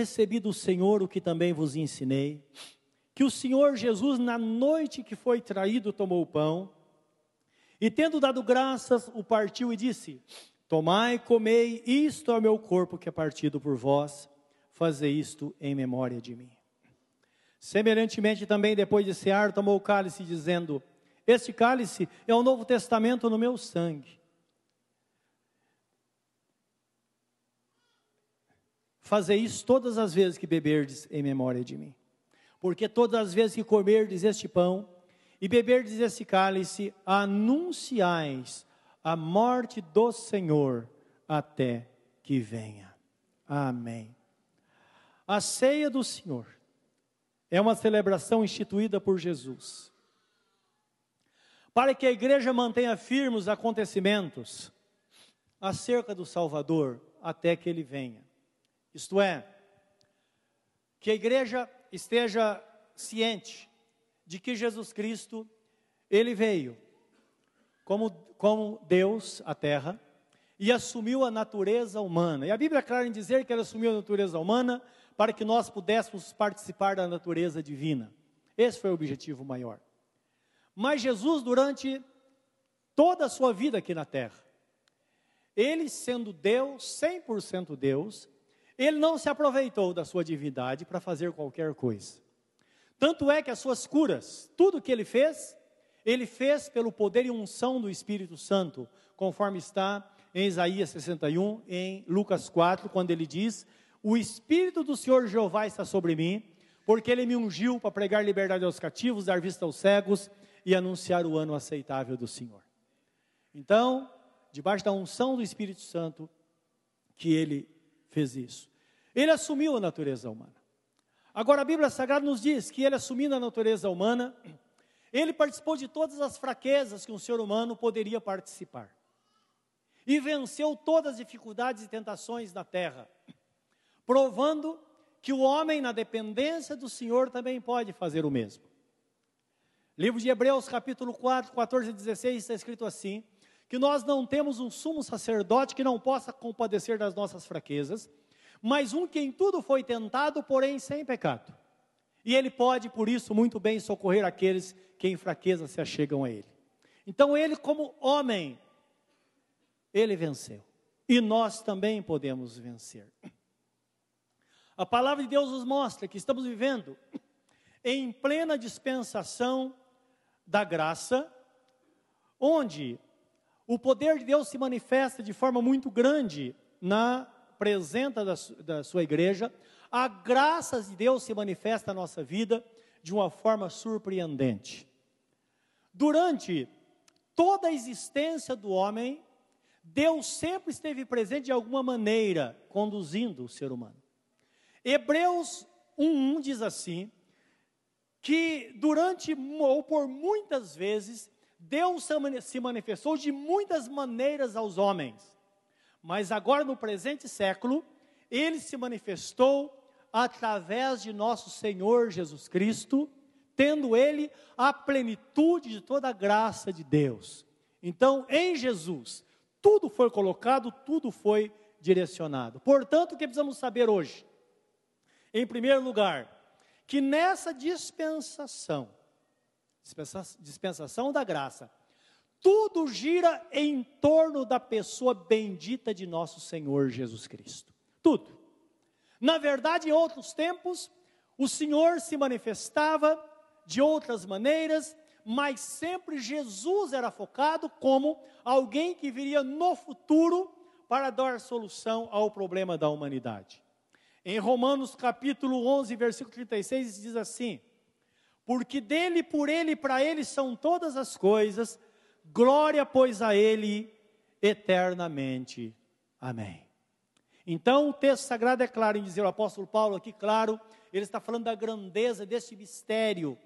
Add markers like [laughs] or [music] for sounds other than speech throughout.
recebi do Senhor o que também vos ensinei, que o Senhor Jesus, na noite que foi traído, tomou o pão, e tendo dado graças, o partiu e disse: Tomai, comei, isto é o meu corpo que é partido por vós, fazei isto em memória de mim. Semelhantemente, também depois de cear, tomou o cálice, dizendo: Este cálice é o novo testamento no meu sangue. Fazei isso todas as vezes que beberdes em memória de mim. Porque todas as vezes que comerdes este pão e beberdes este cálice, anunciais a morte do Senhor até que venha. Amém. A ceia do Senhor é uma celebração instituída por Jesus. Para que a igreja mantenha firmes os acontecimentos acerca do Salvador até que ele venha. Isto é, que a igreja esteja ciente de que Jesus Cristo, ele veio como, como Deus à terra e assumiu a natureza humana. E a Bíblia é clara em dizer que ele assumiu a natureza humana para que nós pudéssemos participar da natureza divina. Esse foi o objetivo maior. Mas Jesus, durante toda a sua vida aqui na terra, ele sendo Deus, 100% Deus, ele não se aproveitou da sua divindade para fazer qualquer coisa. Tanto é que as suas curas, tudo que ele fez, ele fez pelo poder e unção do Espírito Santo, conforme está em Isaías 61, em Lucas 4, quando ele diz: O Espírito do Senhor Jeová está sobre mim, porque ele me ungiu para pregar liberdade aos cativos, dar vista aos cegos e anunciar o ano aceitável do Senhor. Então, debaixo da unção do Espírito Santo, que ele fez isso. Ele assumiu a natureza humana. Agora, a Bíblia Sagrada nos diz que ele, assumindo a natureza humana, ele participou de todas as fraquezas que um ser humano poderia participar. E venceu todas as dificuldades e tentações da terra, provando que o homem, na dependência do Senhor, também pode fazer o mesmo. Livro de Hebreus, capítulo 4, 14 e 16, está escrito assim: que nós não temos um sumo sacerdote que não possa compadecer das nossas fraquezas, mas um que em tudo foi tentado, porém sem pecado. E ele pode, por isso, muito bem socorrer aqueles que em fraqueza se achegam a ele. Então, ele, como homem, ele venceu. E nós também podemos vencer. A palavra de Deus nos mostra que estamos vivendo em plena dispensação da graça, onde o poder de Deus se manifesta de forma muito grande na apresenta da, da sua igreja, a graça de Deus se manifesta na nossa vida de uma forma surpreendente. Durante toda a existência do homem, Deus sempre esteve presente de alguma maneira, conduzindo o ser humano. Hebreus 1:1 diz assim: que durante ou por muitas vezes Deus se manifestou de muitas maneiras aos homens. Mas agora, no presente século, ele se manifestou através de nosso Senhor Jesus Cristo, tendo ele a plenitude de toda a graça de Deus. Então, em Jesus, tudo foi colocado, tudo foi direcionado. Portanto, o que precisamos saber hoje? Em primeiro lugar, que nessa dispensação, dispensação da graça, tudo gira em torno da pessoa bendita de nosso Senhor Jesus Cristo. Tudo. Na verdade, em outros tempos, o Senhor se manifestava de outras maneiras, mas sempre Jesus era focado como alguém que viria no futuro para dar solução ao problema da humanidade. Em Romanos capítulo 11, versículo 36, diz assim: Porque dele, por ele e para ele são todas as coisas, glória, pois, a Ele eternamente. Amém. Então, o texto sagrado é claro em dizer, o apóstolo Paulo aqui, claro, ele está falando da grandeza desse mistério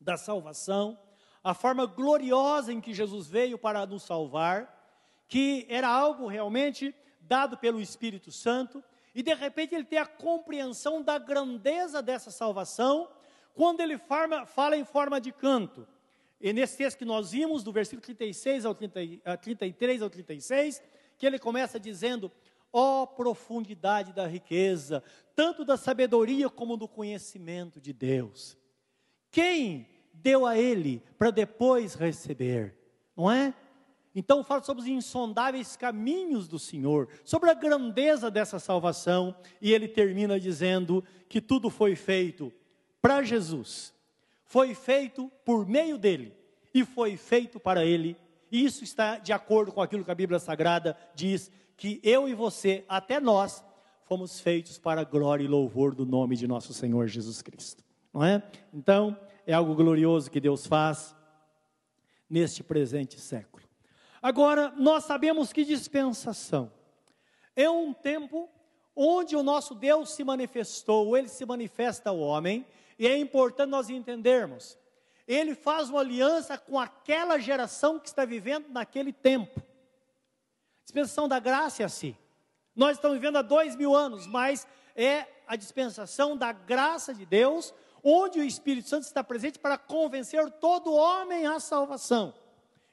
da salvação, a forma gloriosa em que Jesus veio para nos salvar, que era algo realmente dado pelo Espírito Santo, e de repente ele tem a compreensão da grandeza dessa salvação, quando ele fala, fala em forma de canto. E nesse texto que nós vimos, do versículo 36 ao 30, 33 ao 36, que ele começa dizendo: Ó oh, profundidade da riqueza, tanto da sabedoria como do conhecimento de Deus. Quem deu a ele para depois receber? Não é? Então fala sobre os insondáveis caminhos do Senhor, sobre a grandeza dessa salvação, e ele termina dizendo que tudo foi feito para Jesus, foi feito por meio dele e foi feito para ele. E isso está de acordo com aquilo que a Bíblia Sagrada diz que eu e você, até nós, fomos feitos para a glória e louvor do nome de nosso Senhor Jesus Cristo. Não é? Então, é algo glorioso que Deus faz neste presente século. Agora, nós sabemos que dispensação é um tempo onde o nosso Deus se manifestou, ele se manifesta ao homem, e é importante nós entendermos. Ele faz uma aliança com aquela geração que está vivendo naquele tempo. Dispensação da graça é assim. Nós estamos vivendo há dois mil anos, mas é a dispensação da graça de Deus, onde o Espírito Santo está presente para convencer todo homem à salvação.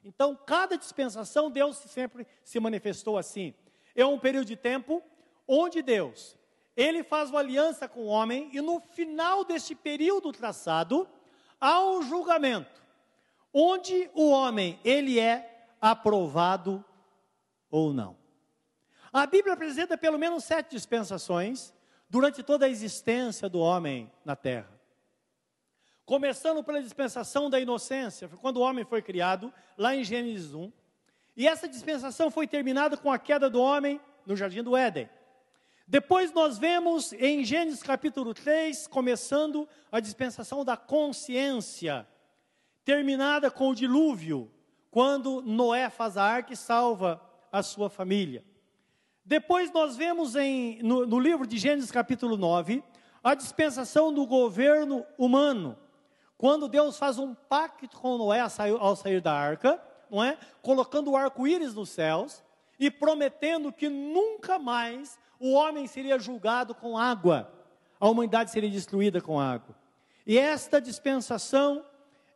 Então, cada dispensação, Deus sempre se manifestou assim. É um período de tempo onde Deus, ele faz uma aliança com o homem e no final deste período traçado, há um julgamento, onde o homem, ele é aprovado ou não. A Bíblia apresenta pelo menos sete dispensações durante toda a existência do homem na terra. Começando pela dispensação da inocência, quando o homem foi criado, lá em Gênesis 1. E essa dispensação foi terminada com a queda do homem no jardim do Éden. Depois nós vemos em Gênesis capítulo 3, começando a dispensação da consciência, terminada com o dilúvio, quando Noé faz a arca e salva a sua família. Depois nós vemos em, no, no livro de Gênesis capítulo 9, a dispensação do governo humano, quando Deus faz um pacto com Noé ao sair da arca, não é? Colocando o arco-íris nos céus e prometendo que nunca mais o homem seria julgado com água, a humanidade seria destruída com água. E esta dispensação,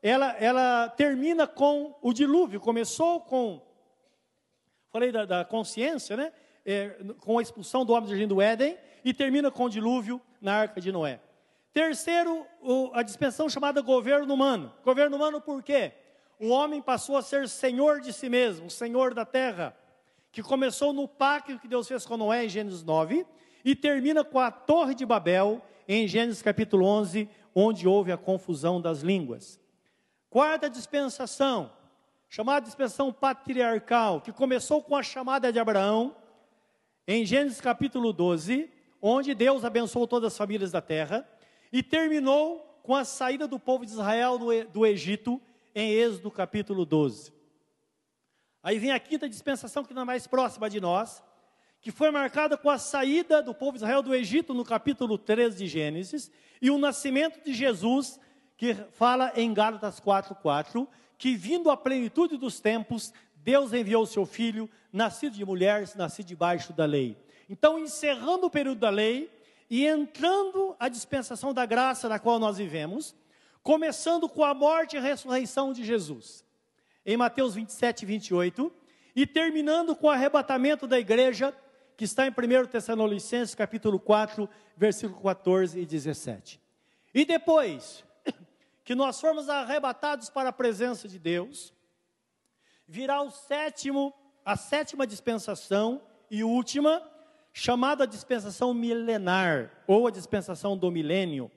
ela, ela termina com o dilúvio. Começou com, falei da, da consciência, né? É, com a expulsão do homem do jardim do Éden e termina com o dilúvio na arca de Noé. Terceiro, o, a dispensação chamada governo humano. Governo humano por quê? O homem passou a ser senhor de si mesmo, senhor da terra, que começou no pacto que Deus fez com Noé em Gênesis 9 e termina com a Torre de Babel em Gênesis capítulo 11, onde houve a confusão das línguas. Quarta dispensação, chamada dispensação patriarcal, que começou com a chamada de Abraão em Gênesis capítulo 12, onde Deus abençoou todas as famílias da terra e terminou com a saída do povo de Israel do, Egito, em Êxodo capítulo 12. Aí vem a quinta dispensação, que não é mais próxima de nós, que foi marcada com a saída do povo de Israel do Egito, no capítulo 13 de Gênesis, e o nascimento de Jesus, que fala em Gálatas 4,4, que vindo à plenitude dos tempos, Deus enviou o seu filho, nascido de mulheres, nascido debaixo da lei. Então, encerrando o período da lei, e entrando a dispensação da graça na qual nós vivemos, começando com a morte e ressurreição de Jesus, em Mateus 27 e 28, e terminando com o arrebatamento da igreja, que está em 1 Tessalonicenses capítulo 4, versículo 14 e 17. E depois [coughs] que nós formos arrebatados para a presença de Deus, virá o sétimo, a sétima dispensação e última, chamada dispensação milenar, ou a dispensação do milênio,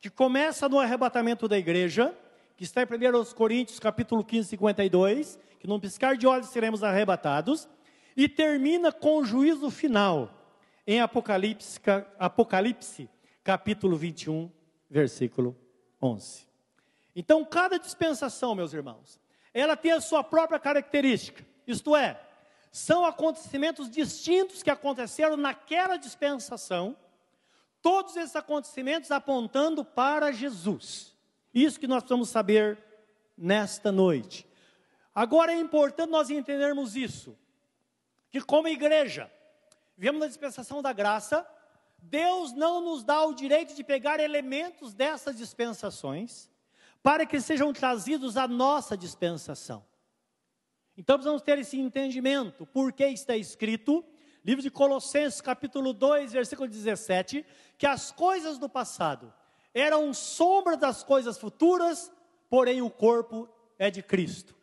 que começa no arrebatamento da igreja, que está em 1 Coríntios capítulo 15, 52, que num piscar de olhos seremos arrebatados, e termina com o juízo final, em Apocalipse, Apocalipse capítulo 21, versículo 11. Então, cada dispensação, meus irmãos, ela tem a sua própria característica, isto é, são acontecimentos distintos que aconteceram naquela dispensação, todos esses acontecimentos apontando para Jesus. Isso que nós precisamos saber nesta noite. Agora é importante nós entendermos isso, que como igreja, vivemos na dispensação da graça, Deus não nos dá o direito de pegar elementos dessas dispensações para que sejam trazidos à nossa dispensação. Então precisamos ter esse entendimento, porque está escrito: livro de Colossenses, capítulo 2, versículo 17, que as coisas do passado eram sombra das coisas futuras, porém o corpo é de Cristo.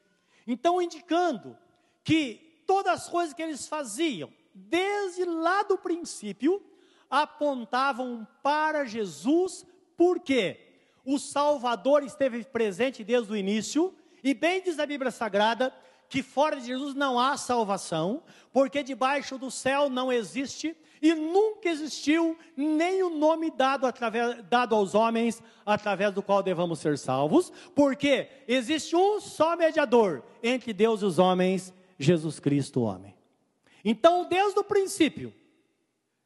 Então, indicando que todas as coisas que eles faziam, desde lá do princípio, apontavam para Jesus, porque o Salvador esteve presente desde o início, e bem diz a Bíblia Sagrada que fora de Jesus não há salvação, porque debaixo do céu não existe e nunca existiu nem o nome dado, através, dado aos homens através do qual devamos ser salvos, porque existe um só mediador entre Deus e os homens, Jesus Cristo, o homem. Então, desde o princípio,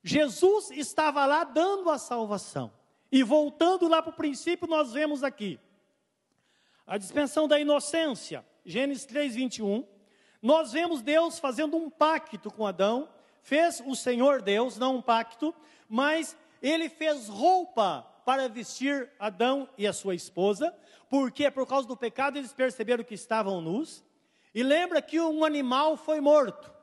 Jesus estava lá dando a salvação. E voltando lá para o princípio, nós vemos aqui a dispensão da inocência Gênesis 3, 21, nós vemos Deus fazendo um pacto com Adão, fez o Senhor Deus, não um pacto, mas ele fez roupa para vestir Adão e a sua esposa, porque por causa do pecado eles perceberam que estavam nus, e lembra que um animal foi morto,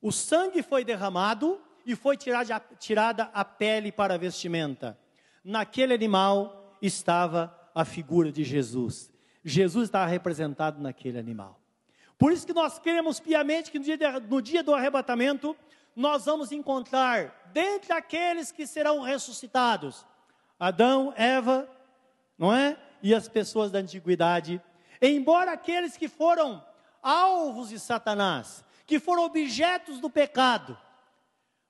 o sangue foi derramado e foi tirada, tirada a pele para a vestimenta. Naquele animal estava a figura de Jesus. Jesus estava representado naquele animal. Por isso que nós queremos piamente que no dia, de, no dia do arrebatamento, nós vamos encontrar, dentre aqueles que serão ressuscitados, Adão, Eva, não é? E as pessoas da antiguidade. Embora aqueles que foram alvos de Satanás, que foram objetos do pecado,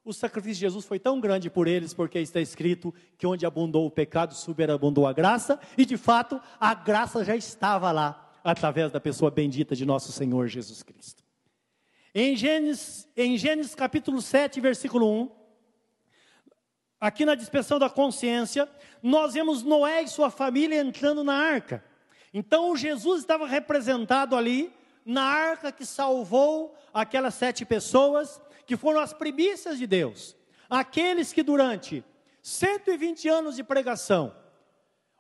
o sacrifício de Jesus foi tão grande por eles, porque está escrito que onde abundou o pecado, superabundou a graça, e de fato a graça já estava lá, através da pessoa bendita de nosso Senhor Jesus Cristo. Em Gênesis, em Gênesis capítulo 7, versículo 1, aqui na dispersão da consciência, nós vemos Noé e sua família entrando na arca. Então Jesus estava representado ali na arca que salvou aquelas sete pessoas que foram as primícias de Deus, aqueles que durante 120 anos de pregação,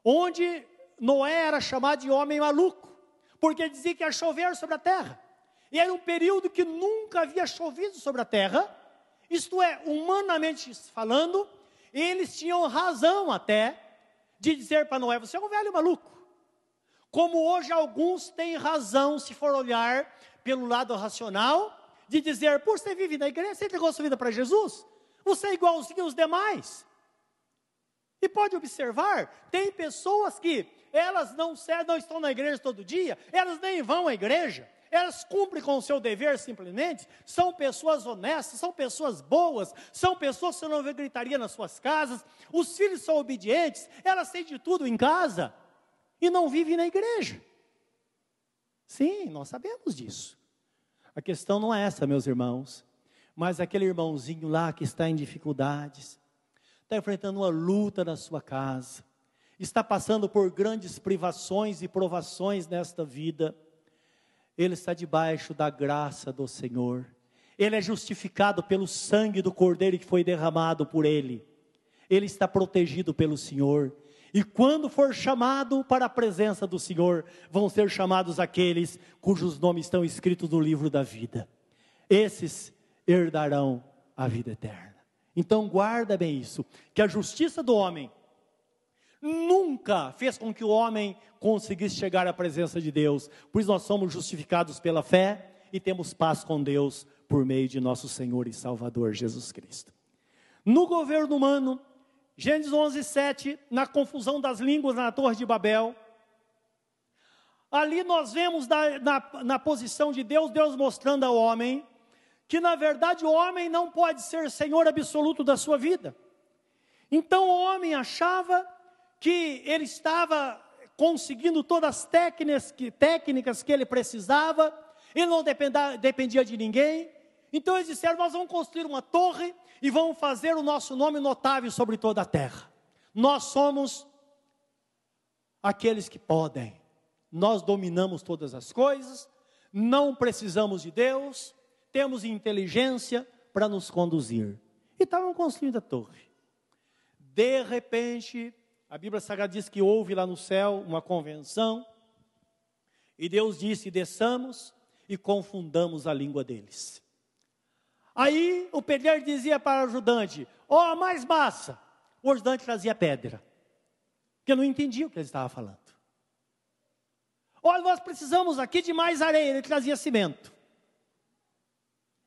onde Noé era chamado de homem maluco, porque dizia que ia chover sobre a terra, e era um período que nunca havia chovido sobre a terra, isto é, humanamente falando, eles tinham razão até de dizer para Noé: você é um velho maluco. Como hoje alguns têm razão, se for olhar pelo lado racional, de dizer, por você vive na igreja, você entregou sua vida para Jesus, você é igualzinho aos demais. E pode observar, tem pessoas que elas não, não estão na igreja todo dia, elas nem vão à igreja, elas cumprem com o seu dever simplesmente, são pessoas honestas, são pessoas boas, são pessoas que você não vê gritaria nas suas casas, os filhos são obedientes, elas têm de tudo em casa e não vivem na igreja. Sim, nós sabemos disso. A questão não é essa, meus irmãos, mas aquele irmãozinho lá que está em dificuldades, está enfrentando uma luta na sua casa, está passando por grandes privações e provações nesta vida, ele está debaixo da graça do Senhor, ele é justificado pelo sangue do Cordeiro que foi derramado por ele, ele está protegido pelo Senhor, e quando for chamado para a presença do Senhor, vão ser chamados aqueles cujos nomes estão escritos no livro da vida. Esses herdarão a vida eterna. Então guarda bem isso, que a justiça do homem nunca fez com que o homem conseguisse chegar à presença de Deus. Por isso nós somos justificados pela fé e temos paz com Deus por meio de nosso Senhor e Salvador Jesus Cristo. No governo humano, Gênesis 11, 7, na confusão das línguas na Torre de Babel. Ali nós vemos na, na, na posição de Deus, Deus mostrando ao homem que na verdade o homem não pode ser senhor absoluto da sua vida. Então o homem achava que ele estava conseguindo todas as técnicas que, técnicas que ele precisava, ele não dependia, dependia de ninguém. Então eles disseram: Nós vamos construir uma torre e vão fazer o nosso nome notável sobre toda a terra. Nós somos aqueles que podem, nós dominamos todas as coisas, não precisamos de Deus, temos inteligência para nos conduzir. E estavam construindo a torre. De repente, a Bíblia Sagrada diz que houve lá no céu uma convenção, e Deus disse: desçamos e confundamos a língua deles. Aí o pedreiro dizia para o ajudante: Ó, oh, mais massa. O ajudante trazia pedra, porque não entendia o que ele estava falando. Olha, nós precisamos aqui de mais areia. Ele trazia cimento.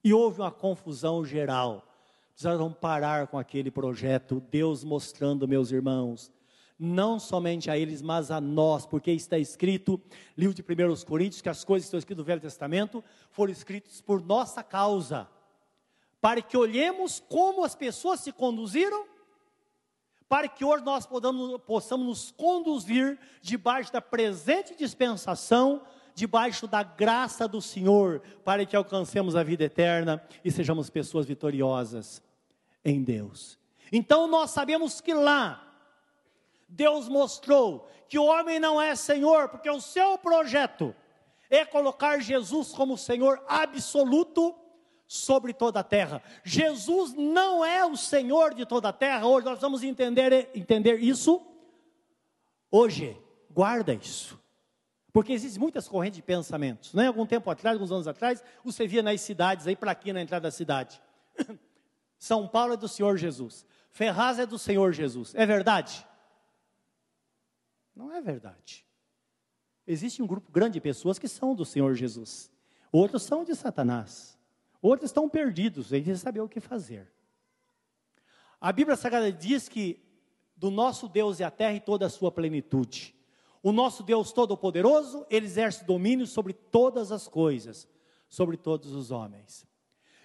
E houve uma confusão geral. Precisaram parar com aquele projeto. Deus mostrando, meus irmãos, não somente a eles, mas a nós, porque está escrito, livro de 1 Coríntios, que as coisas que estão escritas no Velho Testamento foram escritas por nossa causa, para que olhemos como as pessoas se conduziram para que hoje nós podamos, possamos nos conduzir debaixo da presente dispensação, debaixo da graça do Senhor, para que alcancemos a vida eterna e sejamos pessoas vitoriosas em Deus. Então nós sabemos que lá, Deus mostrou que o homem não é Senhor, porque o seu projeto é colocar Jesus como Senhor absoluto sobre toda a terra. Jesus não é o Senhor de toda a terra. Hoje nós vamos entender, entender isso. Hoje, guarda isso. Porque existem muitas correntes de pensamentos. Não é? Algum tempo atrás, alguns anos atrás, você via nas cidades, aí para aqui na entrada da cidade. [coughs] São Paulo é do Senhor Jesus. Ferraz é do Senhor Jesus. É verdade? Não é verdade. Existe um grupo grande de pessoas que são do Senhor Jesus. Outros são de Satanás. Outros estão perdidos, eles saber o que fazer. A Bíblia Sagrada diz que do nosso Deus é a terra e toda a sua plenitude. O nosso Deus Todo-Poderoso, ele exerce domínio sobre todas as coisas, sobre todos os homens.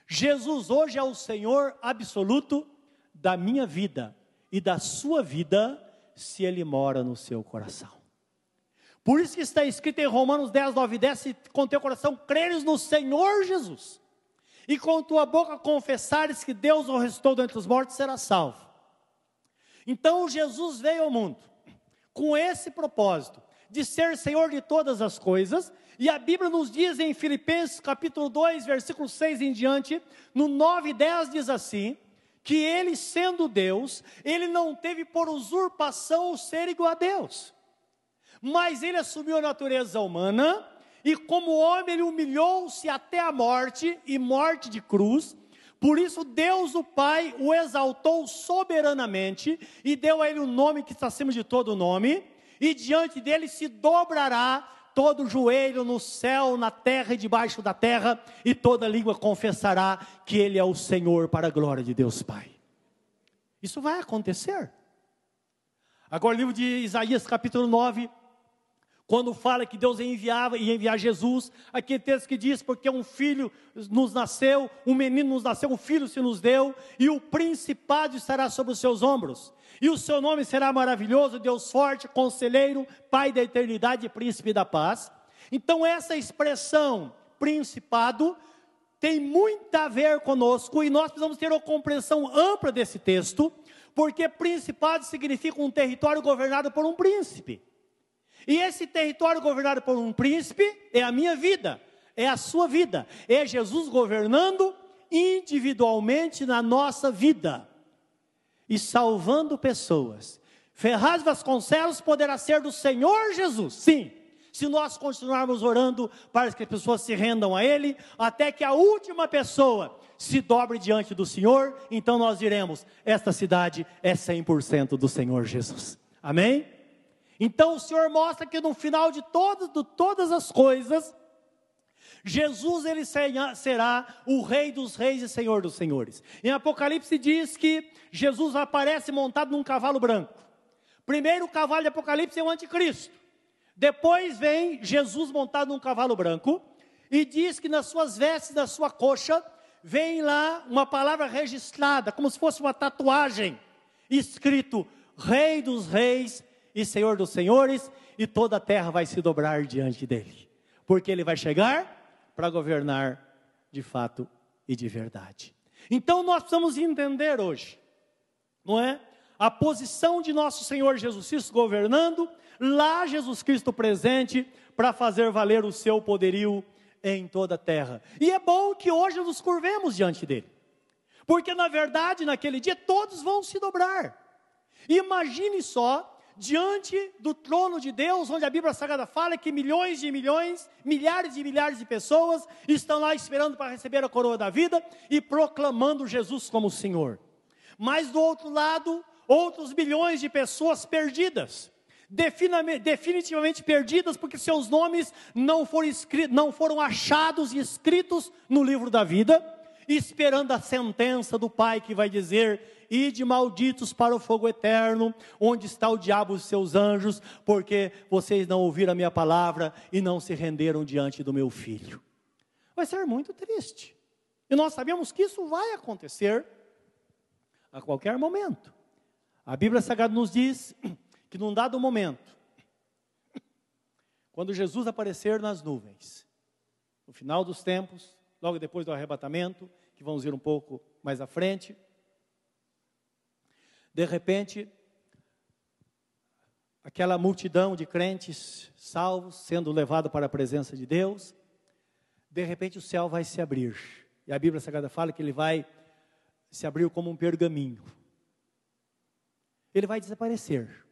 Jesus hoje é o Senhor absoluto da minha vida e da sua vida, se ele mora no seu coração. Por isso que está escrito em Romanos 10, 9 e 10, se com teu coração creres no Senhor Jesus, e com tua boca confessares que Deus o restou dentre os mortos, será salvo. Então Jesus veio ao mundo com esse propósito de ser Senhor de todas as coisas, e a Bíblia nos diz em Filipenses capítulo 2, versículo 6 em diante, no 9 e 10 diz assim, que ele sendo Deus, ele não teve por usurpação o ser igual a Deus, mas ele assumiu a natureza humana, e como homem, ele humilhou-se até a morte e morte de cruz. Por isso, Deus o Pai o exaltou soberanamente e deu a ele o um nome que está acima de todo nome. E diante dele se dobrará todo joelho no céu, na terra e debaixo da terra, e toda língua confessará que Ele é o Senhor para a glória de Deus Pai. Isso vai acontecer. Agora, o livro de Isaías, capítulo 9, quando fala que Deus enviava e enviar Jesus, aquele texto que diz: Porque um filho nos nasceu, um menino nos nasceu, um filho se nos deu, e o principado estará sobre os seus ombros, e o seu nome será maravilhoso, Deus forte, conselheiro, Pai da eternidade e príncipe da paz. Então, essa expressão, principado, tem muito a ver conosco, e nós precisamos ter uma compreensão ampla desse texto, porque principado significa um território governado por um príncipe. E esse território governado por um príncipe é a minha vida, é a sua vida, é Jesus governando individualmente na nossa vida e salvando pessoas. Ferraz Vasconcelos poderá ser do Senhor Jesus, sim, se nós continuarmos orando para que as pessoas se rendam a Ele, até que a última pessoa se dobre diante do Senhor, então nós diremos: esta cidade é 100% do Senhor Jesus. Amém? Então o Senhor mostra que no final de, todo, de todas as coisas, Jesus ele será o Rei dos Reis e Senhor dos Senhores. Em Apocalipse diz que Jesus aparece montado num cavalo branco. Primeiro o cavalo de Apocalipse é o anticristo. Depois vem Jesus montado num cavalo branco e diz que nas suas vestes, na sua coxa, vem lá uma palavra registrada, como se fosse uma tatuagem, escrito Rei dos Reis e Senhor dos senhores, e toda a terra vai se dobrar diante dele, porque ele vai chegar para governar de fato e de verdade. Então nós precisamos entender hoje, não é? A posição de nosso Senhor Jesus Cristo governando, lá Jesus Cristo presente para fazer valer o seu poderio em toda a terra. E é bom que hoje nos curvemos diante dele. Porque na verdade, naquele dia todos vão se dobrar. Imagine só diante do trono de Deus, onde a Bíblia Sagrada fala que milhões de milhões, milhares e milhares de pessoas estão lá esperando para receber a coroa da vida e proclamando Jesus como Senhor. Mas do outro lado, outros milhões de pessoas perdidas, definitivamente perdidas, porque seus nomes não foram, escritos, não foram achados e escritos no livro da vida, esperando a sentença do Pai que vai dizer: Ide malditos para o fogo eterno, onde está o diabo e seus anjos, porque vocês não ouviram a minha palavra e não se renderam diante do meu filho. Vai ser muito triste. E nós sabemos que isso vai acontecer a qualquer momento. A Bíblia Sagrada nos diz [clears throat] que num dado momento, quando Jesus aparecer nas nuvens, no final dos tempos, logo depois do arrebatamento, que vamos ver um pouco mais à frente, de repente, aquela multidão de crentes salvos sendo levado para a presença de Deus, de repente o céu vai se abrir. E a Bíblia Sagrada fala que ele vai se abrir como um pergaminho. Ele vai desaparecer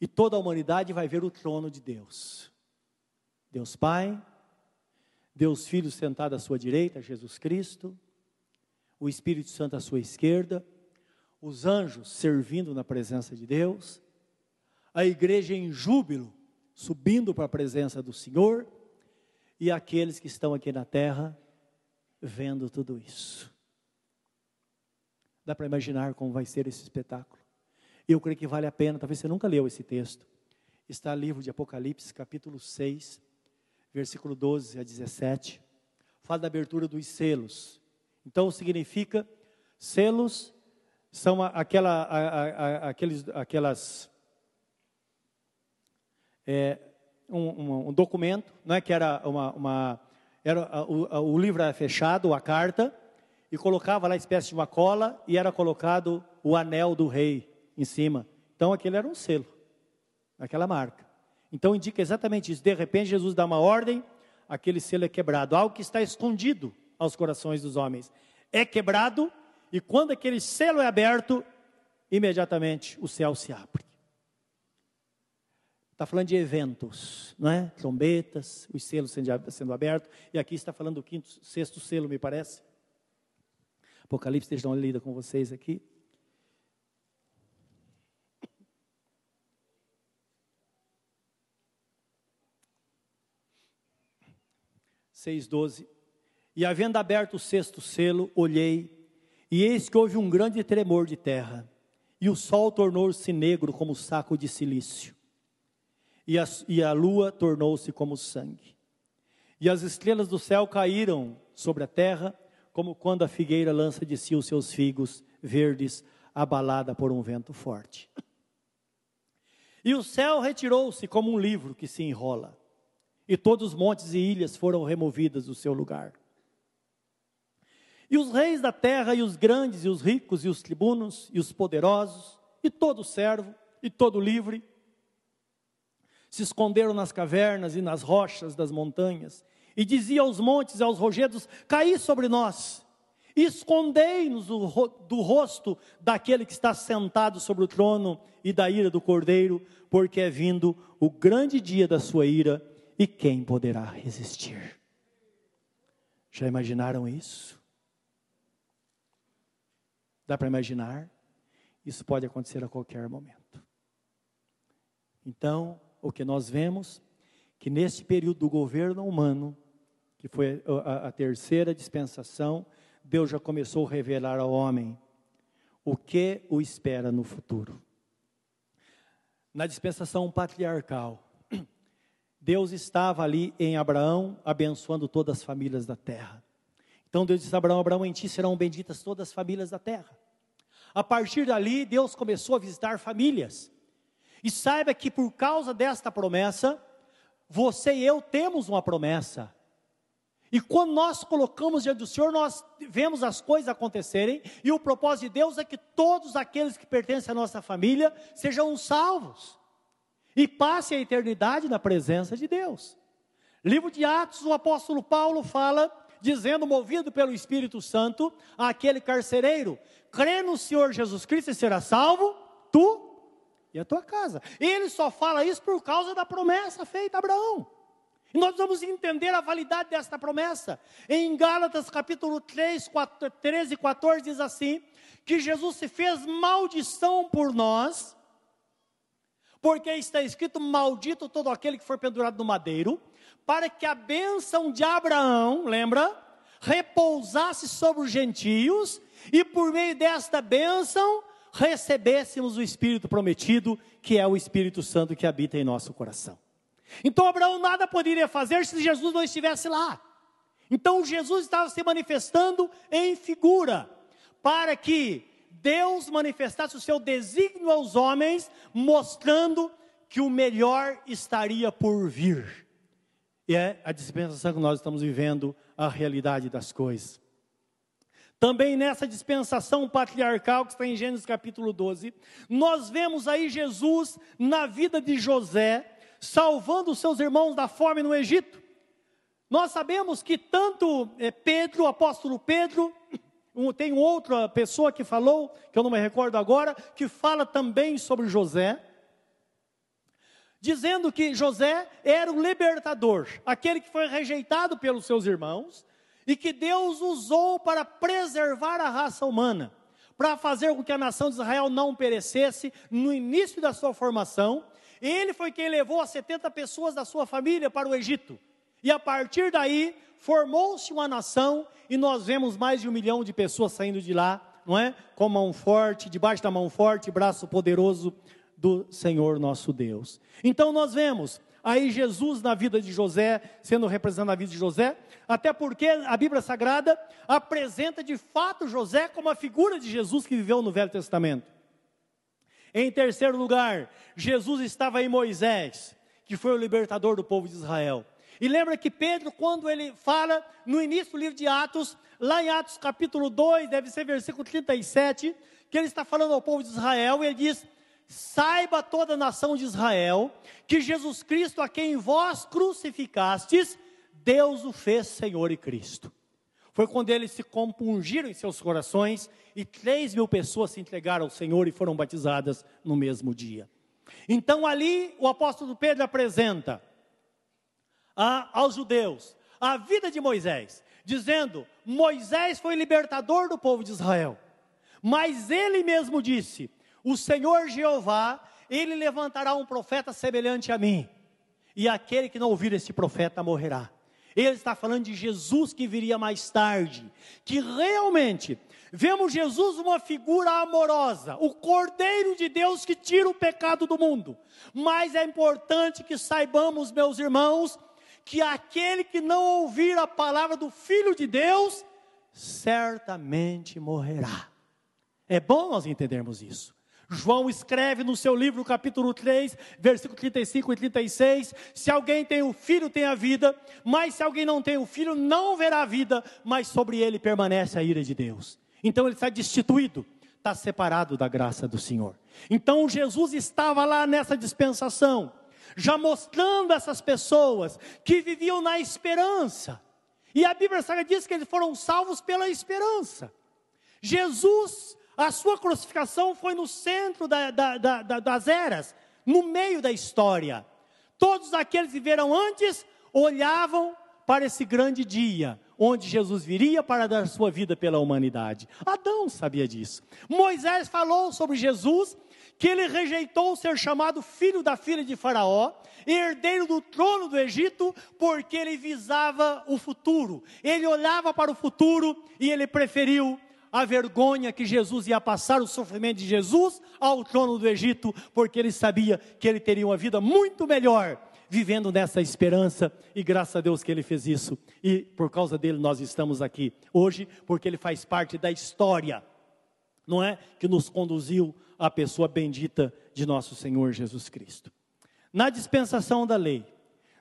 e toda a humanidade vai ver o trono de Deus. Deus Pai, Deus Filho sentado à sua direita, Jesus Cristo, o Espírito Santo à sua esquerda, os anjos servindo na presença de Deus, a igreja em júbilo, subindo para a presença do Senhor, e aqueles que estão aqui na terra vendo tudo isso. Dá para imaginar como vai ser esse espetáculo? eu creio que vale a pena, talvez você nunca leu esse texto. Está livro de Apocalipse, capítulo 6, versículo 12 a 17. Fala da abertura dos selos. Então significa selos são aquela, a, a, aqueles, aquelas é, um, um, um, documento, não é que era uma, uma era o, o livro era fechado, a carta e colocava lá espécie de uma cola e era colocado o anel do rei em cima. Então aquele era um selo, aquela marca. Então indica exatamente isso. De repente Jesus dá uma ordem, aquele selo é quebrado. Algo que está escondido aos corações dos homens é quebrado e quando aquele selo é aberto, imediatamente o céu se abre. Está falando de eventos, não é? Trombetas, os selos sendo, abertos. E aqui está falando do quinto, sexto selo, me parece. Apocalipse, deixa eu dar uma lida com vocês aqui. 6,12. E havendo aberto o sexto selo, olhei, e eis que houve um grande tremor de terra, e o sol tornou-se negro como saco de silício, e a, e a lua tornou-se como sangue. E as estrelas do céu caíram sobre a terra, como quando a figueira lança de si os seus figos verdes, abalada por um vento forte. E o céu retirou-se como um livro que se enrola e todos os montes e ilhas foram removidas do seu lugar. E os reis da terra, e os grandes, e os ricos, e os tribunos, e os poderosos, e todo servo, e todo livre, se esconderam nas cavernas e nas rochas das montanhas, e dizia aos montes e aos rochedos: Caí sobre nós, escondei-nos do rosto daquele que está sentado sobre o trono e da ira do cordeiro, porque é vindo o grande dia da sua ira e quem poderá resistir? Já imaginaram isso? Dá para imaginar? Isso pode acontecer a qualquer momento. Então, o que nós vemos que nesse período do governo humano, que foi a, a terceira dispensação, Deus já começou a revelar ao homem o que o espera no futuro. Na dispensação patriarcal, [clears throat] Deus estava ali em Abraão, abençoando todas as famílias da terra. Então Deus disse a Abraão: Abraão, em ti serão benditas todas as famílias da terra. A partir dali, Deus começou a visitar famílias. E saiba que por causa desta promessa, você e eu temos uma promessa. E quando nós colocamos diante do Senhor, nós vemos as coisas acontecerem, e o propósito de Deus é que todos aqueles que pertencem à nossa família sejam salvos e passe a eternidade na presença de Deus. Livro de Atos, o apóstolo Paulo fala, dizendo, movido pelo Espírito Santo, àquele carcereiro: crê no Senhor Jesus Cristo e será salvo, tu e a tua casa. Ele só fala isso por causa da promessa feita a Abraão. E nós vamos entender a validade desta promessa. Em Gálatas capítulo 3, 4, 13 e 14 diz assim: que Jesus se fez maldição por nós, porque está escrito: maldito todo aquele que for pendurado no madeiro, para que a bênção de Abraão, lembra? Repousasse sobre os gentios, e por meio desta bênção recebêssemos o Espírito prometido, que é o Espírito Santo que habita em nosso coração. Então Abraão nada poderia fazer se Jesus não estivesse lá. Então Jesus estava se manifestando em figura, para que Deus manifestasse o seu desígnio aos homens, mostrando que o melhor estaria por vir. E é a dispensação que nós estamos vivendo, a realidade das coisas. Também nessa dispensação patriarcal que está em Gênesis capítulo 12, nós vemos aí Jesus na vida de José, salvando os seus irmãos da fome no Egito. Nós sabemos que tanto eh, Pedro, o apóstolo Pedro, tem outra pessoa que falou, que eu não me recordo agora, que fala também sobre José, dizendo que José era o libertador, aquele que foi rejeitado pelos seus irmãos, e que Deus usou para preservar a raça humana, para fazer com que a nação de Israel não perecesse no início da sua formação. Ele foi quem levou as 70 pessoas da sua família para o Egito. E a partir daí formou-se uma nação e nós vemos mais de um milhão de pessoas saindo de lá, não é? Com mão forte, debaixo da mão forte, braço poderoso do Senhor nosso Deus. Então nós vemos aí Jesus na vida de José, sendo representado na vida de José, até porque a Bíblia Sagrada apresenta de fato José como a figura de Jesus que viveu no Velho Testamento. Em terceiro lugar, Jesus estava em Moisés, que foi o libertador do povo de Israel. E lembra que Pedro, quando ele fala no início do livro de Atos, lá em Atos capítulo 2, deve ser versículo 37, que ele está falando ao povo de Israel, e ele diz: Saiba toda a nação de Israel que Jesus Cristo, a quem vós crucificastes, Deus o fez Senhor e Cristo. Foi quando eles se compungiram em seus corações e três mil pessoas se entregaram ao Senhor e foram batizadas no mesmo dia. Então ali o apóstolo Pedro apresenta a, aos judeus a vida de Moisés, dizendo: Moisés foi libertador do povo de Israel, mas ele mesmo disse: o Senhor Jeová, ele levantará um profeta semelhante a mim, e aquele que não ouvir esse profeta morrerá. Ele está falando de Jesus que viria mais tarde, que realmente vemos Jesus uma figura amorosa, o Cordeiro de Deus que tira o pecado do mundo. Mas é importante que saibamos, meus irmãos, que aquele que não ouvir a palavra do Filho de Deus, certamente morrerá. É bom nós entendermos isso. João escreve no seu livro, capítulo 3, versículo 35 e 36: Se alguém tem o filho, tem a vida, mas se alguém não tem o filho, não verá a vida, mas sobre ele permanece a ira de Deus. Então ele está destituído, está separado da graça do Senhor. Então Jesus estava lá nessa dispensação, já mostrando essas pessoas que viviam na esperança. E a Bíblia Sagrada diz que eles foram salvos pela esperança. Jesus a sua crucificação foi no centro da, da, da, das eras, no meio da história. Todos aqueles que viveram antes olhavam para esse grande dia, onde Jesus viria para dar sua vida pela humanidade. Adão sabia disso. Moisés falou sobre Jesus, que ele rejeitou ser chamado filho da filha de Faraó, herdeiro do trono do Egito, porque ele visava o futuro. Ele olhava para o futuro e ele preferiu a vergonha que Jesus ia passar, o sofrimento de Jesus ao trono do Egito, porque ele sabia que ele teria uma vida muito melhor vivendo nessa esperança, e graças a Deus que ele fez isso, e por causa dele nós estamos aqui hoje, porque ele faz parte da história, não é? Que nos conduziu à pessoa bendita de nosso Senhor Jesus Cristo. Na dispensação da lei,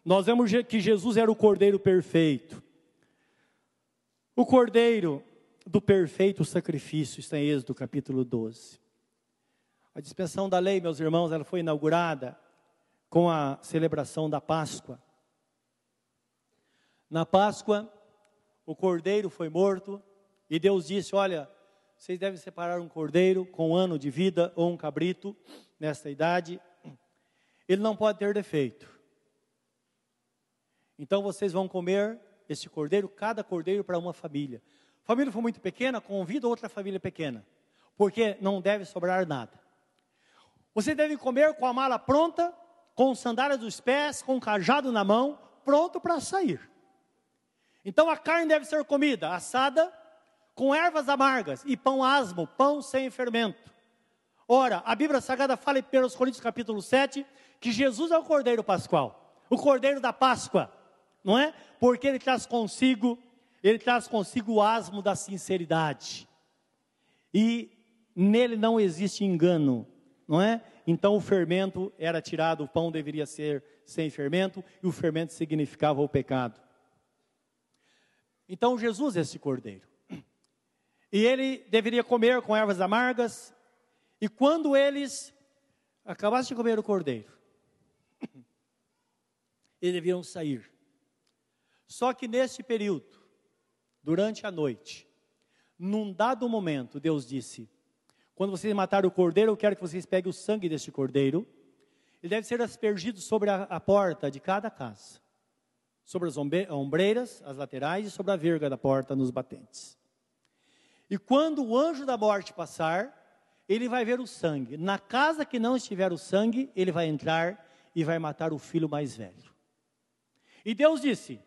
nós vemos que Jesus era o cordeiro perfeito. O cordeiro do perfeito sacrifício, está em Êxodo capítulo 12. A dispensão da lei, meus irmãos, ela foi inaugurada com a celebração da Páscoa. Na Páscoa, o cordeiro foi morto e Deus disse: Olha, vocês devem separar um cordeiro com um ano de vida ou um cabrito nesta idade. Ele não pode ter defeito. Então vocês vão comer este cordeiro, cada cordeiro para uma família. Família for muito pequena, convida outra família pequena, porque não deve sobrar nada. Você deve comer com a mala pronta, com sandálias dos pés, com cajado na mão, pronto para sair. Então a carne deve ser comida assada, com ervas amargas e pão asmo, pão sem fermento. Ora, a Bíblia Sagrada fala em 1 Coríntios capítulo 7 que Jesus é o Cordeiro Pascual, o Cordeiro da Páscoa, não é? Porque ele traz consigo, ele traz consigo o asmo da sinceridade. E nele não existe engano, não é? Então o fermento era tirado, o pão deveria ser sem fermento, e o fermento significava o pecado. Então Jesus é esse cordeiro. E ele deveria comer com ervas amargas. E quando eles acabassem de comer o cordeiro, [laughs] eles deveriam sair. Só que nesse período, durante a noite, num dado momento, Deus disse: Quando vocês matarem o cordeiro, eu quero que vocês peguem o sangue deste cordeiro. Ele deve ser aspergido sobre a, a porta de cada casa, sobre as ombreiras, as laterais e sobre a verga da porta nos batentes. E quando o anjo da morte passar, ele vai ver o sangue. Na casa que não estiver o sangue, ele vai entrar e vai matar o filho mais velho. E Deus disse: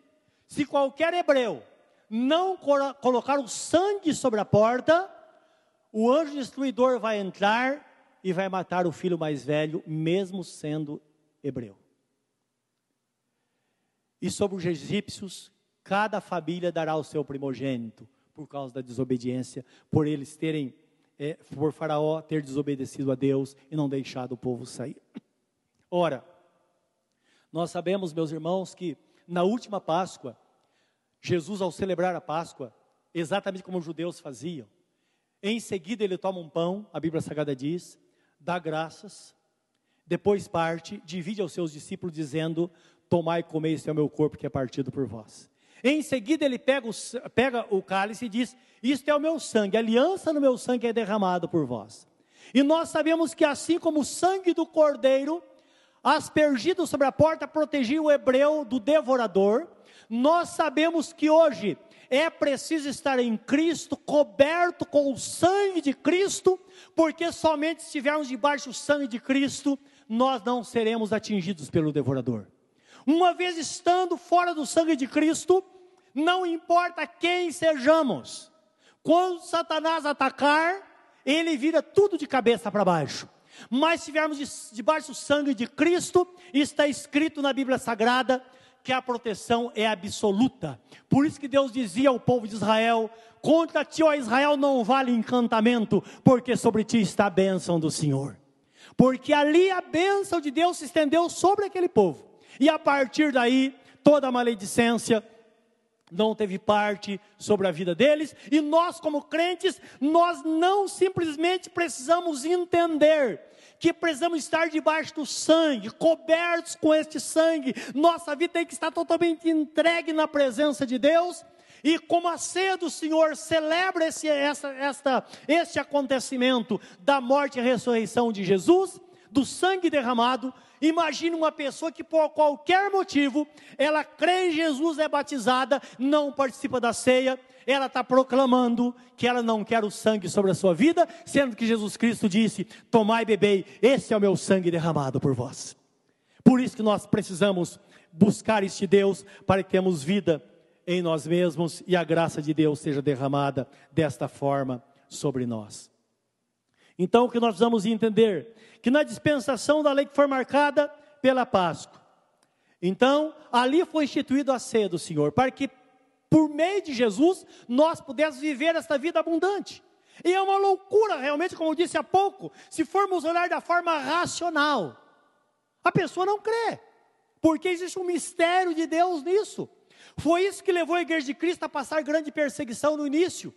se qualquer hebreu não colocar o sangue sobre a porta, o anjo destruidor vai entrar e vai matar o filho mais velho, mesmo sendo hebreu. E sobre os egípcios, cada família dará o seu primogênito por causa da desobediência, por eles terem, é, por Faraó ter desobedecido a Deus e não deixado o povo sair. Ora, nós sabemos, meus irmãos, que na última Páscoa, Jesus, ao celebrar a Páscoa, exatamente como os judeus faziam, em seguida ele toma um pão, a Bíblia Sagrada diz, dá graças, depois parte, divide aos seus discípulos, dizendo: Tomai e comei, este é o meu corpo que é partido por vós. Em seguida, ele pega o, pega o cálice e diz: Isto é o meu sangue, aliança no meu sangue é derramado por vós. E nós sabemos que, assim como o sangue do cordeiro, aspergido sobre a porta, protegia o hebreu do devorador, nós sabemos que hoje é preciso estar em Cristo, coberto com o sangue de Cristo, porque somente se estivermos debaixo do sangue de Cristo, nós não seremos atingidos pelo devorador. Uma vez estando fora do sangue de Cristo, não importa quem sejamos, quando Satanás atacar, ele vira tudo de cabeça para baixo. Mas se estivermos debaixo do sangue de Cristo, está escrito na Bíblia Sagrada que a proteção é absoluta. Por isso que Deus dizia ao povo de Israel: Contra ti, ó Israel, não vale encantamento, porque sobre ti está a bênção do Senhor. Porque ali a bênção de Deus se estendeu sobre aquele povo. E a partir daí, toda a maledicência, não teve parte sobre a vida deles, e nós, como crentes, nós não simplesmente precisamos entender que precisamos estar debaixo do sangue, cobertos com este sangue, nossa vida tem que estar totalmente entregue na presença de Deus, e como a ceia do Senhor celebra esse, essa, esta, este acontecimento da morte e ressurreição de Jesus, do sangue derramado, Imagine uma pessoa que por qualquer motivo, ela crê em Jesus, é batizada, não participa da ceia, ela está proclamando que ela não quer o sangue sobre a sua vida, sendo que Jesus Cristo disse: Tomai e bebei, esse é o meu sangue derramado por vós. Por isso que nós precisamos buscar este Deus para que tenhamos vida em nós mesmos e a graça de Deus seja derramada desta forma sobre nós. Então, o que nós vamos entender que na dispensação da lei que foi marcada pela Páscoa. Então, ali foi instituído a ceia do Senhor, para que por meio de Jesus nós pudéssemos viver esta vida abundante. E é uma loucura, realmente, como eu disse há pouco, se formos olhar da forma racional. A pessoa não crê, porque existe um mistério de Deus nisso. Foi isso que levou a igreja de Cristo a passar grande perseguição no início,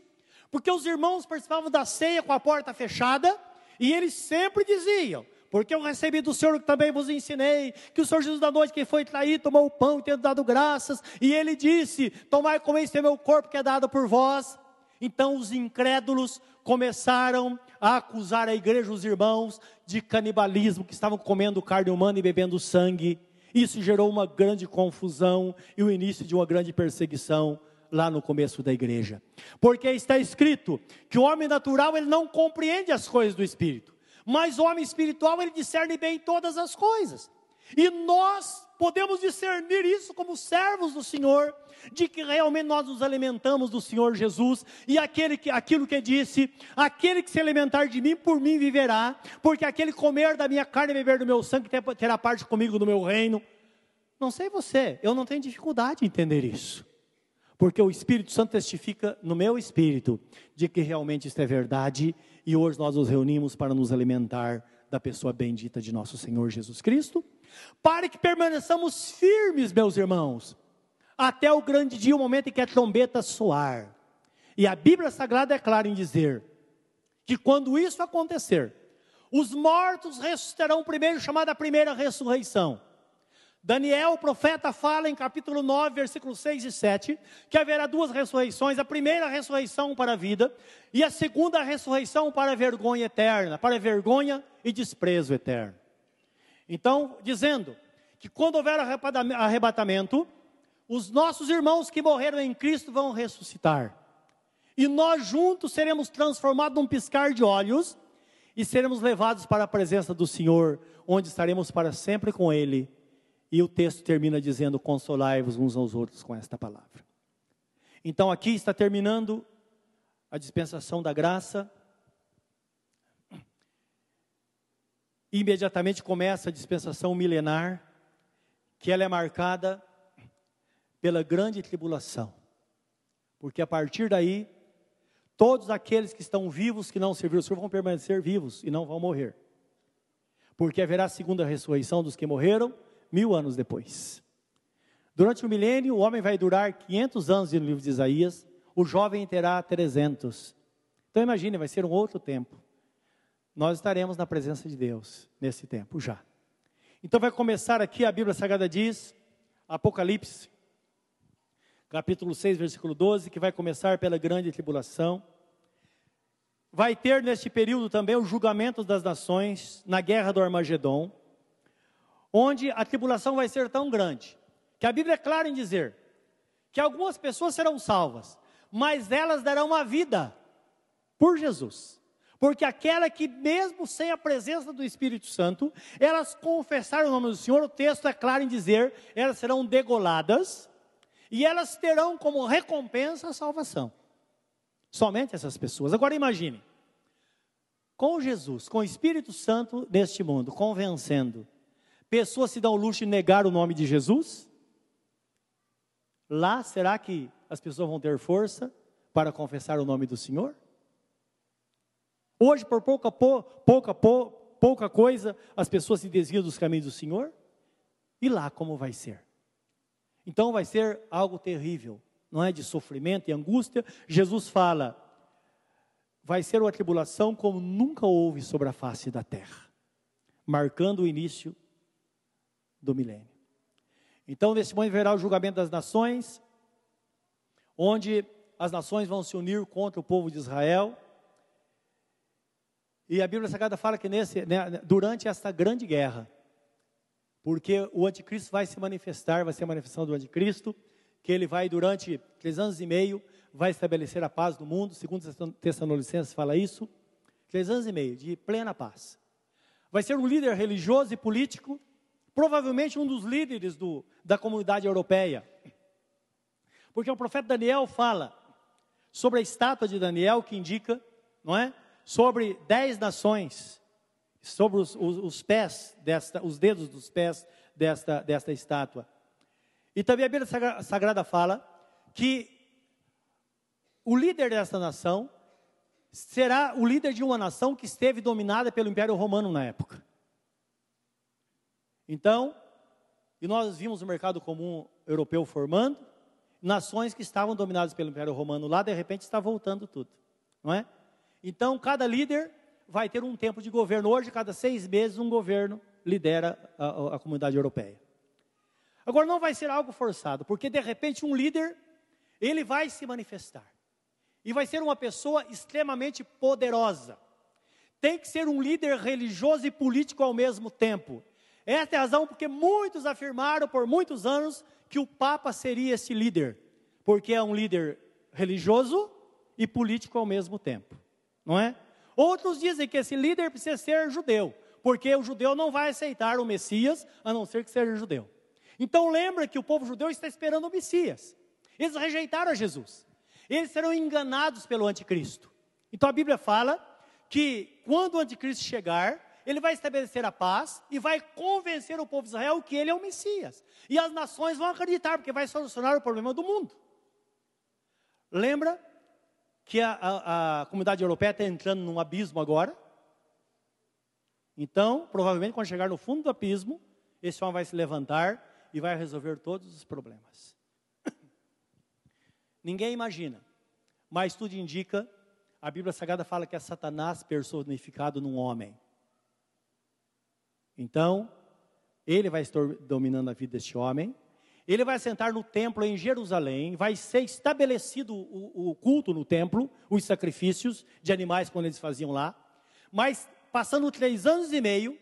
porque os irmãos participavam da ceia com a porta fechada, e eles sempre diziam: porque eu recebi do Senhor que também vos ensinei, que o Senhor Jesus da noite, que foi traído, tomou o pão e tendo dado graças, e ele disse: Tomai comei, este é meu corpo que é dado por vós. Então os incrédulos começaram a acusar a igreja, os irmãos, de canibalismo, que estavam comendo carne humana e bebendo sangue. Isso gerou uma grande confusão e o início de uma grande perseguição lá no começo da igreja. Porque está escrito que o homem natural ele não compreende as coisas do espírito, mas o homem espiritual ele discerne bem todas as coisas. E nós podemos discernir isso como servos do Senhor, de que realmente nós nos alimentamos do Senhor Jesus, e aquele que, aquilo que disse, aquele que se alimentar de mim, por mim viverá, porque aquele comer da minha carne e beber do meu sangue terá parte comigo no meu reino. Não sei você, eu não tenho dificuldade em entender isso. Porque o Espírito Santo testifica no meu espírito de que realmente isto é verdade, e hoje nós nos reunimos para nos alimentar da pessoa bendita de nosso Senhor Jesus Cristo para que permaneçamos firmes, meus irmãos, até o grande dia, o momento em que a trombeta soar. E a Bíblia Sagrada é clara em dizer que quando isso acontecer, os mortos ressuscitarão primeiro, chamada primeira ressurreição. Daniel, o profeta, fala em capítulo 9, versículos 6 e 7, que haverá duas ressurreições: a primeira ressurreição para a vida, e a segunda ressurreição para a vergonha eterna, para vergonha e desprezo eterno. Então, dizendo que quando houver arrebatamento, os nossos irmãos que morreram em Cristo vão ressuscitar. E nós juntos seremos transformados num piscar de olhos e seremos levados para a presença do Senhor, onde estaremos para sempre com Ele. E o texto termina dizendo: Consolai-vos uns aos outros com esta palavra. Então aqui está terminando a dispensação da graça, imediatamente começa a dispensação milenar, que ela é marcada pela grande tribulação. Porque a partir daí, todos aqueles que estão vivos, que não serviram o Senhor, vão permanecer vivos e não vão morrer. Porque haverá a segunda ressurreição dos que morreram mil anos depois. Durante o milênio, o homem vai durar 500 anos no livro de Isaías, o jovem terá 300. Então imagine, vai ser um outro tempo nós estaremos na presença de Deus nesse tempo já. Então vai começar aqui, a Bíblia Sagrada diz, Apocalipse, capítulo 6, versículo 12, que vai começar pela grande tribulação. Vai ter neste período também o julgamento das nações na guerra do Armagedon, onde a tribulação vai ser tão grande, que a Bíblia é clara em dizer que algumas pessoas serão salvas, mas elas darão a vida por Jesus. Porque aquela que, mesmo sem a presença do Espírito Santo, elas confessaram o nome do Senhor, o texto é claro em dizer, elas serão degoladas e elas terão como recompensa a salvação. Somente essas pessoas. Agora imagine, com Jesus, com o Espírito Santo neste mundo, convencendo, pessoas se dão o luxo de negar o nome de Jesus? Lá, será que as pessoas vão ter força para confessar o nome do Senhor? Hoje, por pouca, pouca, pouca coisa, as pessoas se desviam dos caminhos do Senhor. E lá como vai ser? Então vai ser algo terrível, não é? De sofrimento e angústia. Jesus fala: vai ser uma tribulação como nunca houve sobre a face da terra, marcando o início do milênio. Então, nesse momento, haverá o julgamento das nações, onde as nações vão se unir contra o povo de Israel e a Bíblia Sagrada fala que nesse, né, durante esta grande guerra, porque o anticristo vai se manifestar, vai ser a manifestação do anticristo, que ele vai durante três anos e meio, vai estabelecer a paz no mundo, segundo Tessalonicenses fala isso, três anos e meio de plena paz. Vai ser um líder religioso e político, provavelmente um dos líderes do, da comunidade europeia. Porque o profeta Daniel fala sobre a estátua de Daniel, que indica, não é? sobre dez nações, sobre os, os, os, pés, desta, os dedos dos pés desta, desta estátua. E também a Bíblia Sagrada fala que o líder desta nação será o líder de uma nação que esteve dominada pelo Império Romano na época. Então, e nós vimos o mercado comum europeu formando, nações que estavam dominadas pelo Império Romano lá, de repente está voltando tudo, não é? Então, cada líder vai ter um tempo de governo. Hoje, cada seis meses, um governo lidera a, a comunidade europeia. Agora, não vai ser algo forçado, porque de repente um líder, ele vai se manifestar. e vai ser uma pessoa extremamente poderosa. Tem que ser um líder religioso e político ao mesmo tempo. Esta é a razão porque muitos afirmaram por muitos anos que o Papa seria esse líder, porque é um líder religioso e político ao mesmo tempo, não é? Outros dizem que esse líder precisa ser judeu, porque o judeu não vai aceitar o Messias a não ser que seja judeu. Então lembra que o povo judeu está esperando o Messias. Eles rejeitaram Jesus. Eles serão enganados pelo anticristo. Então a Bíblia fala que quando o anticristo chegar, ele vai estabelecer a paz e vai convencer o povo de Israel que ele é o Messias. E as nações vão acreditar, porque vai solucionar o problema do mundo. Lembra que a, a, a comunidade europeia está entrando num abismo agora? Então, provavelmente, quando chegar no fundo do abismo, esse homem vai se levantar e vai resolver todos os problemas. [coughs] Ninguém imagina, mas tudo indica, a Bíblia Sagrada fala que é Satanás personificado num homem. Então, ele vai estar dominando a vida deste homem. Ele vai sentar no templo em Jerusalém, vai ser estabelecido o, o culto no templo, os sacrifícios de animais quando eles faziam lá. Mas, passando três anos e meio,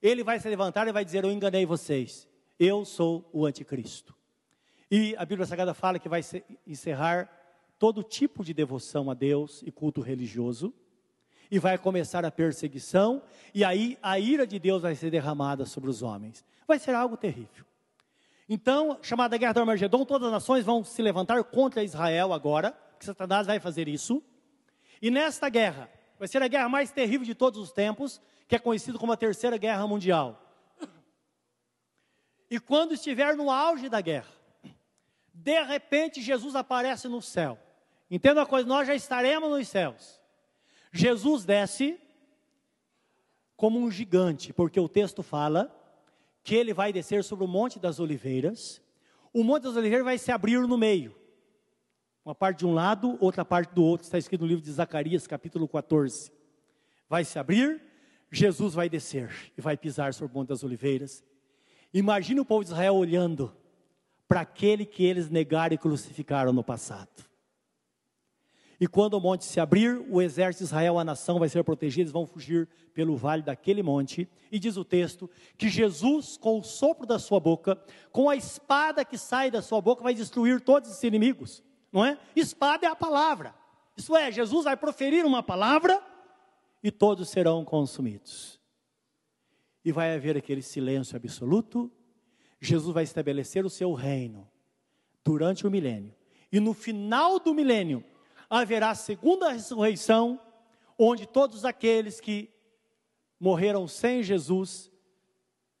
ele vai se levantar e vai dizer: Eu enganei vocês, eu sou o anticristo. E a Bíblia Sagrada fala que vai encerrar todo tipo de devoção a Deus e culto religioso e vai começar a perseguição, e aí a ira de Deus vai ser derramada sobre os homens. Vai ser algo terrível. Então, chamada Guerra do Armagedon, todas as nações vão se levantar contra Israel agora, que Satanás vai fazer isso. E nesta guerra, vai ser a guerra mais terrível de todos os tempos, que é conhecida como a Terceira Guerra Mundial. E quando estiver no auge da guerra, de repente Jesus aparece no céu. Entenda uma coisa, nós já estaremos nos céus. Jesus desce como um gigante, porque o texto fala que ele vai descer sobre o Monte das Oliveiras. O Monte das Oliveiras vai se abrir no meio. Uma parte de um lado, outra parte do outro. Está escrito no livro de Zacarias, capítulo 14. Vai se abrir, Jesus vai descer e vai pisar sobre o Monte das Oliveiras. Imagina o povo de Israel olhando para aquele que eles negaram e crucificaram no passado. E quando o monte se abrir, o exército de Israel, a nação, vai ser protegido, eles vão fugir pelo vale daquele monte. E diz o texto que Jesus, com o sopro da sua boca, com a espada que sai da sua boca, vai destruir todos os inimigos. Não é? Espada é a palavra. Isso é, Jesus vai proferir uma palavra e todos serão consumidos. E vai haver aquele silêncio absoluto. Jesus vai estabelecer o seu reino durante o milênio. E no final do milênio, haverá segunda ressurreição, onde todos aqueles que morreram sem Jesus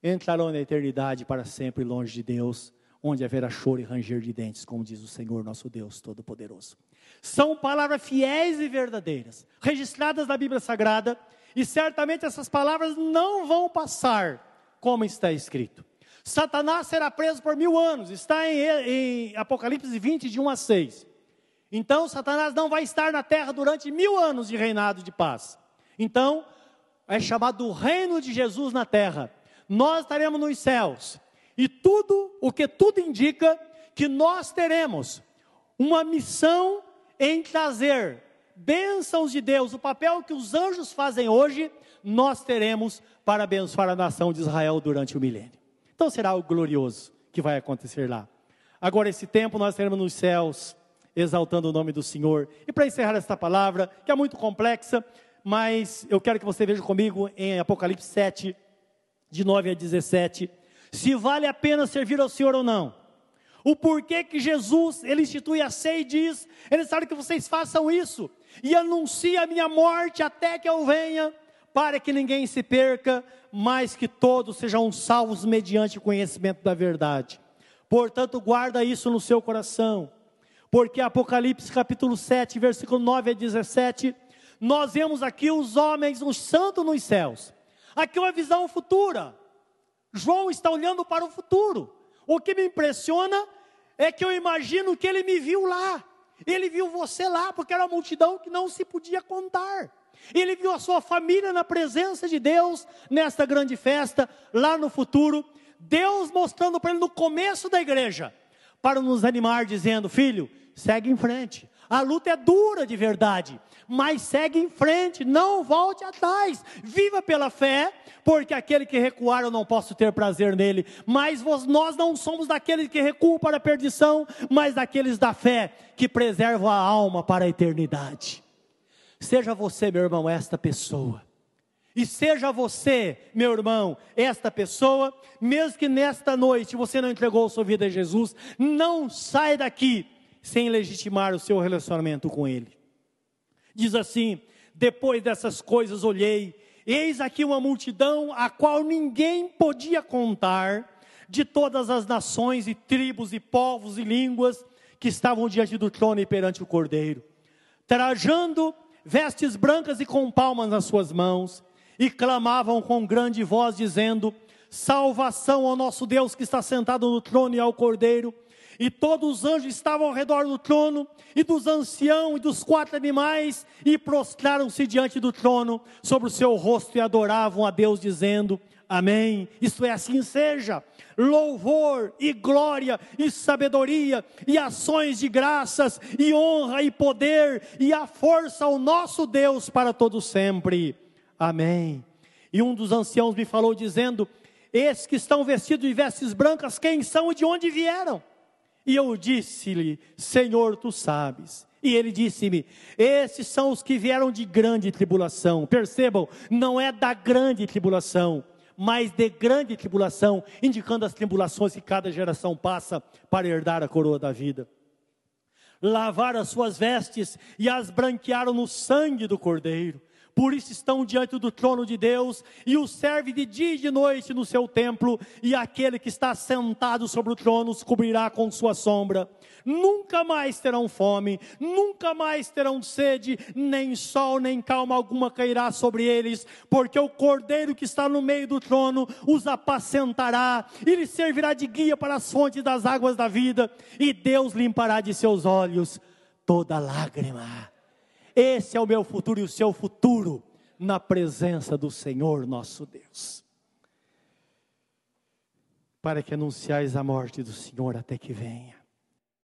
entrarão na eternidade para sempre longe de Deus, onde haverá choro e ranger de dentes, como diz o Senhor nosso Deus Todo-Poderoso. São palavras fiéis e verdadeiras, registradas na Bíblia Sagrada, e certamente essas palavras não vão passar, como está escrito. Satanás será preso por mil anos, está em, em Apocalipse 20, de 1 a 6. Então, Satanás não vai estar na terra durante mil anos de reinado de paz. Então, é chamado o reino de Jesus na terra. Nós estaremos nos céus. E tudo, o que tudo indica, que nós teremos uma missão em trazer bênçãos de Deus, o papel que os anjos fazem hoje, nós teremos para abençoar a nação de Israel durante o milênio. Então será algo glorioso que vai acontecer lá. Agora, esse tempo nós teremos nos céus exaltando o nome do Senhor. E para encerrar esta palavra, que é muito complexa, mas eu quero que você veja comigo em Apocalipse 7, de 9 a 17, se vale a pena servir ao Senhor ou não. O porquê que Jesus, ele institui a ceia e diz, ele sabe que vocês façam isso, e anuncie a minha morte até que eu venha, para que ninguém se perca, mas que todos sejam salvos mediante o conhecimento da verdade. Portanto, guarda isso no seu coração porque Apocalipse capítulo 7, versículo 9 a 17, nós vemos aqui os homens, os santos nos céus. Aqui é uma visão futura. João está olhando para o futuro. O que me impressiona é que eu imagino que ele me viu lá. Ele viu você lá, porque era uma multidão que não se podia contar. Ele viu a sua família na presença de Deus nesta grande festa, lá no futuro. Deus mostrando para ele no começo da igreja, para nos animar, dizendo: Filho, segue em frente. A luta é dura de verdade, mas segue em frente, não volte atrás. Viva pela fé, porque aquele que recuar eu não posso ter prazer nele. Mas nós não somos daqueles que recuam para a perdição, mas daqueles da fé que preservam a alma para a eternidade. Seja você, meu irmão, esta pessoa. E seja você, meu irmão, esta pessoa, mesmo que nesta noite você não entregou sua vida a Jesus, não sai daqui sem legitimar o seu relacionamento com Ele. Diz assim: depois dessas coisas olhei, eis aqui uma multidão a qual ninguém podia contar, de todas as nações e tribos e povos e línguas que estavam diante do trono e perante o Cordeiro, trajando vestes brancas e com palmas nas suas mãos, e clamavam com grande voz, dizendo: Salvação ao nosso Deus que está sentado no trono e ao Cordeiro. E todos os anjos estavam ao redor do trono, e dos anciãos e dos quatro animais, e prostraram-se diante do trono, sobre o seu rosto, e adoravam a Deus, dizendo: Amém. Isto é, assim seja. Louvor e glória e sabedoria e ações de graças e honra e poder e a força ao nosso Deus para todo sempre. Amém. E um dos anciãos me falou dizendo: Esses que estão vestidos de vestes brancas, quem são e de onde vieram? E eu disse-lhe: Senhor, tu sabes. E ele disse-me: Esses são os que vieram de grande tribulação. Percebam, não é da grande tribulação, mas de grande tribulação, indicando as tribulações que cada geração passa para herdar a coroa da vida. Lavaram as suas vestes e as branquearam no sangue do Cordeiro por isso estão diante do trono de Deus, e o serve de dia e de noite no seu templo, e aquele que está sentado sobre o trono os cobrirá com sua sombra. Nunca mais terão fome, nunca mais terão sede, nem sol, nem calma alguma cairá sobre eles, porque o cordeiro que está no meio do trono os apacentará, e lhes servirá de guia para as fontes das águas da vida, e Deus limpará de seus olhos toda lágrima. Esse é o meu futuro e o seu futuro na presença do Senhor nosso Deus. Para que anunciais a morte do Senhor até que venha.